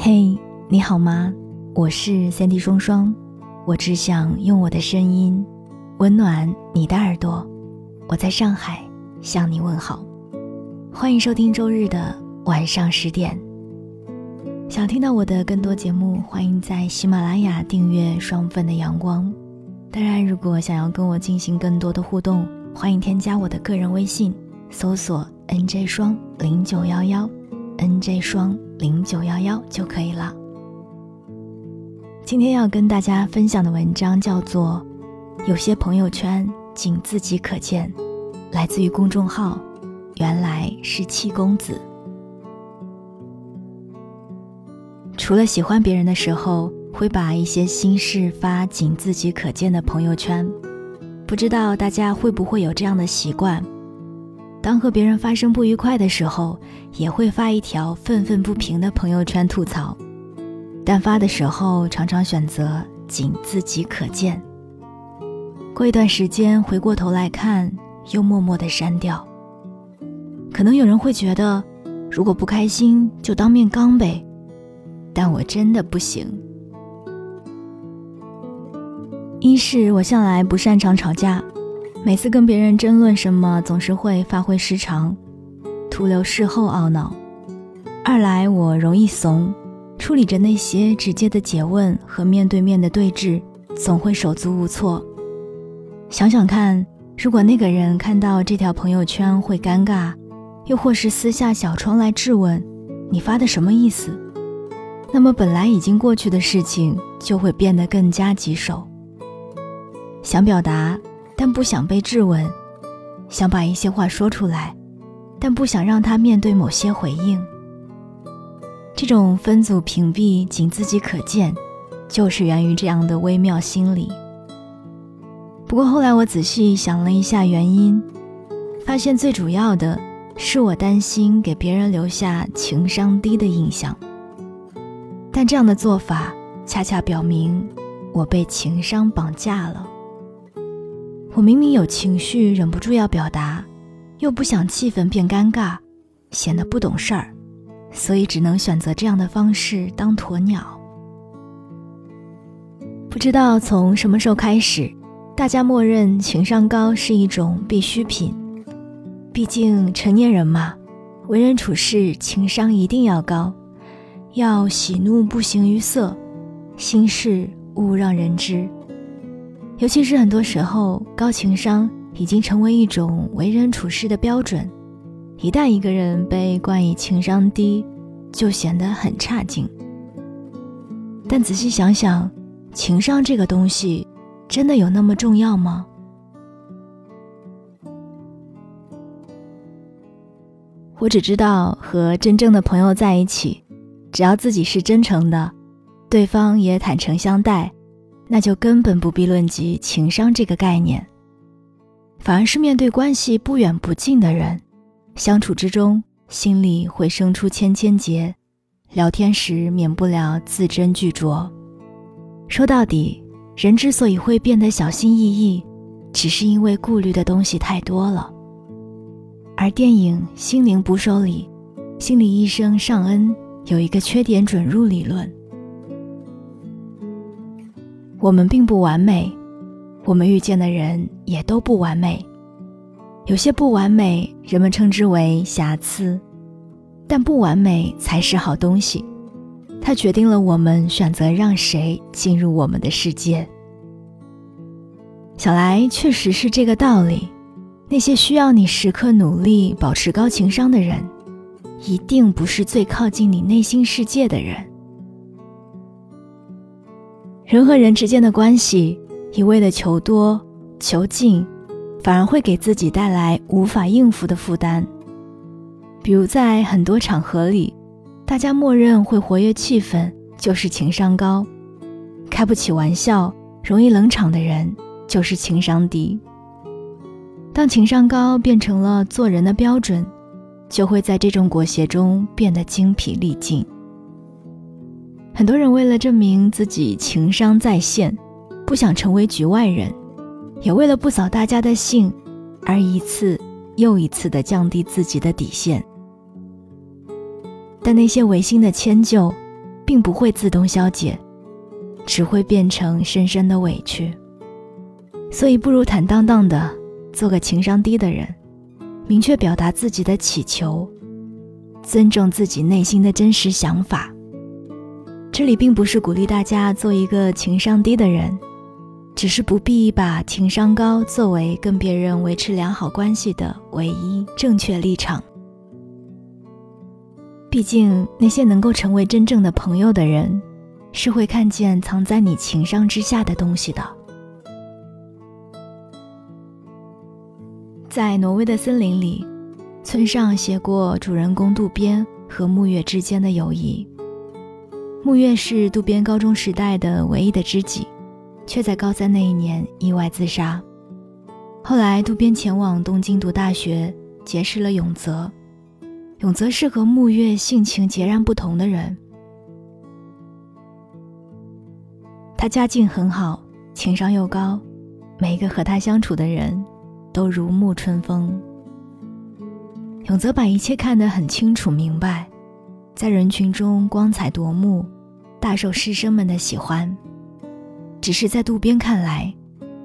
嘿，你好吗？我是三 D 双双，我只想用我的声音温暖你的耳朵。我在上海向你问好，欢迎收听周日的晚上十点。想听到我的更多节目，欢迎在喜马拉雅订阅双份的阳光。当然，如果想要跟我进行更多的互动，欢迎添加我的个人微信，搜索 “nj 双零九幺幺 ”，“nj 双零九幺幺”就可以了。今天要跟大家分享的文章叫做《有些朋友圈仅自己可见》，来自于公众号“原来是七公子”。除了喜欢别人的时候，会把一些心事发仅自己可见的朋友圈，不知道大家会不会有这样的习惯？当和别人发生不愉快的时候，也会发一条愤愤不平的朋友圈吐槽，但发的时候常常选择仅自己可见。过一段时间回过头来看，又默默的删掉。可能有人会觉得，如果不开心就当面刚呗，但我真的不行。一是我向来不擅长吵架，每次跟别人争论什么，总是会发挥失常，徒留事后懊恼；二来我容易怂，处理着那些直接的诘问和面对面的对峙，总会手足无措。想想看，如果那个人看到这条朋友圈会尴尬，又或是私下小窗来质问你发的什么意思，那么本来已经过去的事情就会变得更加棘手。想表达，但不想被质问；想把一些话说出来，但不想让他面对某些回应。这种分组屏蔽仅自己可见，就是源于这样的微妙心理。不过后来我仔细想了一下原因，发现最主要的是我担心给别人留下情商低的印象。但这样的做法恰恰表明我被情商绑架了。我明明有情绪，忍不住要表达，又不想气氛变尴尬，显得不懂事儿，所以只能选择这样的方式当鸵鸟。不知道从什么时候开始，大家默认情商高是一种必需品。毕竟成年人嘛，为人处事情商一定要高，要喜怒不形于色，心事勿让人知。尤其是很多时候，高情商已经成为一种为人处事的标准。一旦一个人被冠以情商低，就显得很差劲。但仔细想想，情商这个东西，真的有那么重要吗？我只知道，和真正的朋友在一起，只要自己是真诚的，对方也坦诚相待。那就根本不必论及情商这个概念，反而是面对关系不远不近的人，相处之中心里会生出千千结，聊天时免不了字斟句酌。说到底，人之所以会变得小心翼翼，只是因为顾虑的东西太多了。而电影《心灵捕手》里，心理医生尚恩有一个缺点准入理论。我们并不完美，我们遇见的人也都不完美。有些不完美，人们称之为瑕疵，但不完美才是好东西。它决定了我们选择让谁进入我们的世界。想来确实是这个道理。那些需要你时刻努力保持高情商的人，一定不是最靠近你内心世界的人。人和人之间的关系，一味的求多求近，反而会给自己带来无法应付的负担。比如在很多场合里，大家默认会活跃气氛就是情商高，开不起玩笑、容易冷场的人就是情商低。当情商高变成了做人的标准，就会在这种裹挟中变得精疲力尽。很多人为了证明自己情商在线，不想成为局外人，也为了不扫大家的兴，而一次又一次的降低自己的底线。但那些违心的迁就，并不会自动消解，只会变成深深的委屈。所以，不如坦荡荡的做个情商低的人，明确表达自己的祈求，尊重自己内心的真实想法。这里并不是鼓励大家做一个情商低的人，只是不必把情商高作为跟别人维持良好关系的唯一正确立场。毕竟，那些能够成为真正的朋友的人，是会看见藏在你情商之下的东西的。在挪威的森林里，村上写过主人公渡边和木月之间的友谊。木月是渡边高中时代的唯一的知己，却在高三那一年意外自杀。后来渡边前往东京读大学，结识了永泽。永泽是和木月性情截然不同的人，他家境很好，情商又高，每一个和他相处的人。都如沐春风。永泽把一切看得很清楚明白，在人群中光彩夺目，大受师生们的喜欢。只是在渡边看来，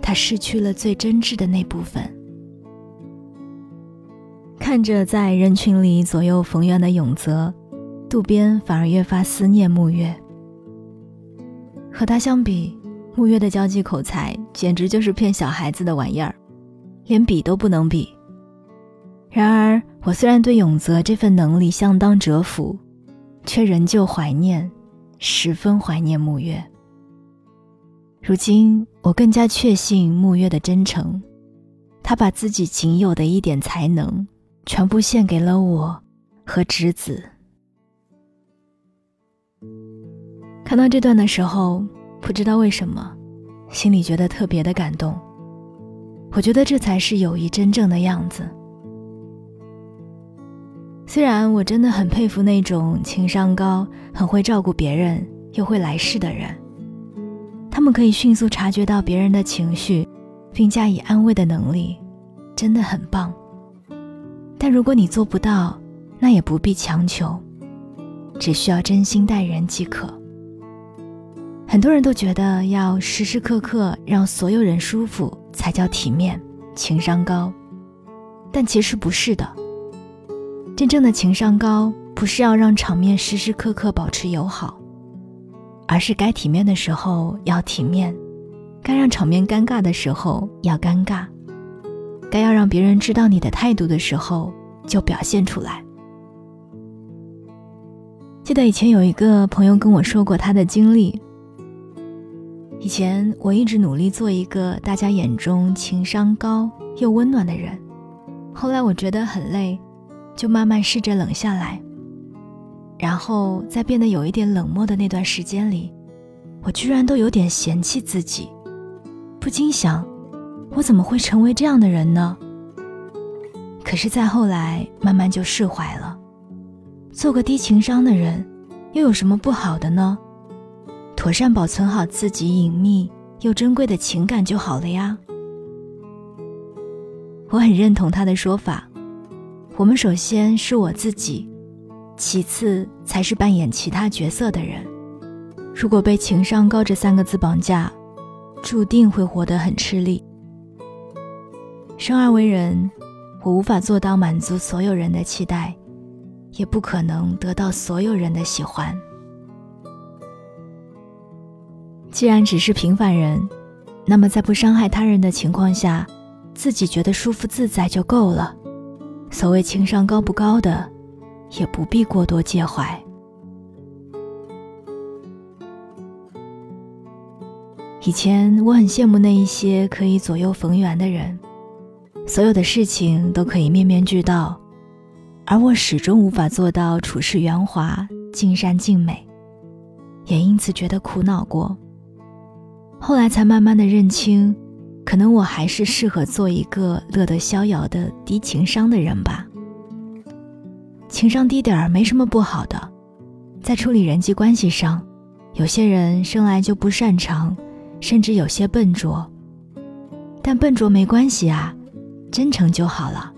他失去了最真挚的那部分。看着在人群里左右逢源的永泽，渡边反而越发思念木月。和他相比，木月的交际口才简直就是骗小孩子的玩意儿。连比都不能比。然而，我虽然对永泽这份能力相当折服，却仍旧怀念，十分怀念木月。如今，我更加确信木月的真诚，他把自己仅有的一点才能，全部献给了我和侄子。看到这段的时候，不知道为什么，心里觉得特别的感动。我觉得这才是友谊真正的样子。虽然我真的很佩服那种情商高、很会照顾别人又会来事的人，他们可以迅速察觉到别人的情绪，并加以安慰的能力，真的很棒。但如果你做不到，那也不必强求，只需要真心待人即可。很多人都觉得要时时刻刻让所有人舒服。才叫体面、情商高，但其实不是的。真正的情商高，不是要让场面时时刻刻保持友好，而是该体面的时候要体面，该让场面尴尬的时候要尴尬，该要让别人知道你的态度的时候就表现出来。记得以前有一个朋友跟我说过他的经历。以前我一直努力做一个大家眼中情商高又温暖的人，后来我觉得很累，就慢慢试着冷下来。然后在变得有一点冷漠的那段时间里，我居然都有点嫌弃自己，不禁想，我怎么会成为这样的人呢？可是再后来，慢慢就释怀了。做个低情商的人，又有什么不好的呢？妥善保存好自己隐秘又珍贵的情感就好了呀。我很认同他的说法，我们首先是我自己，其次才是扮演其他角色的人。如果被情商高这三个字绑架，注定会活得很吃力。生而为人，我无法做到满足所有人的期待，也不可能得到所有人的喜欢。既然只是平凡人，那么在不伤害他人的情况下，自己觉得舒服自在就够了。所谓情商高不高的，也不必过多介怀。以前我很羡慕那一些可以左右逢源的人，所有的事情都可以面面俱到，而我始终无法做到处事圆滑、尽善尽美，也因此觉得苦恼过。后来才慢慢的认清，可能我还是适合做一个乐得逍遥的低情商的人吧。情商低点儿没什么不好的，在处理人际关系上，有些人生来就不擅长，甚至有些笨拙。但笨拙没关系啊，真诚就好了。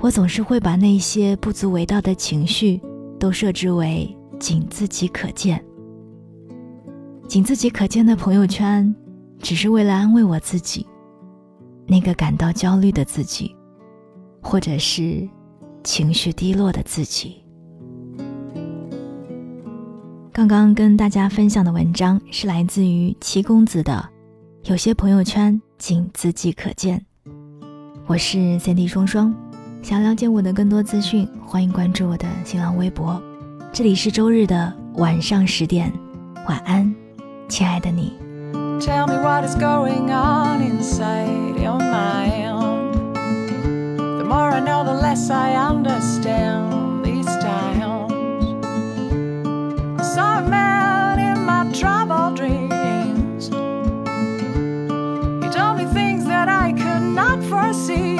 我总是会把那些不足为道的情绪，都设置为仅自己可见。仅自己可见的朋友圈，只是为了安慰我自己，那个感到焦虑的自己，或者是情绪低落的自己。刚刚跟大家分享的文章是来自于七公子的，有些朋友圈仅自己可见。我是 Cindy 双双，想了解我的更多资讯，欢迎关注我的新浪微博。这里是周日的晚上十点，晚安。亲爱的你。Tell me what is going on inside your mind. The more I know, the less I understand these times. I saw a man in my troubled dreams. He told me things that I could not foresee.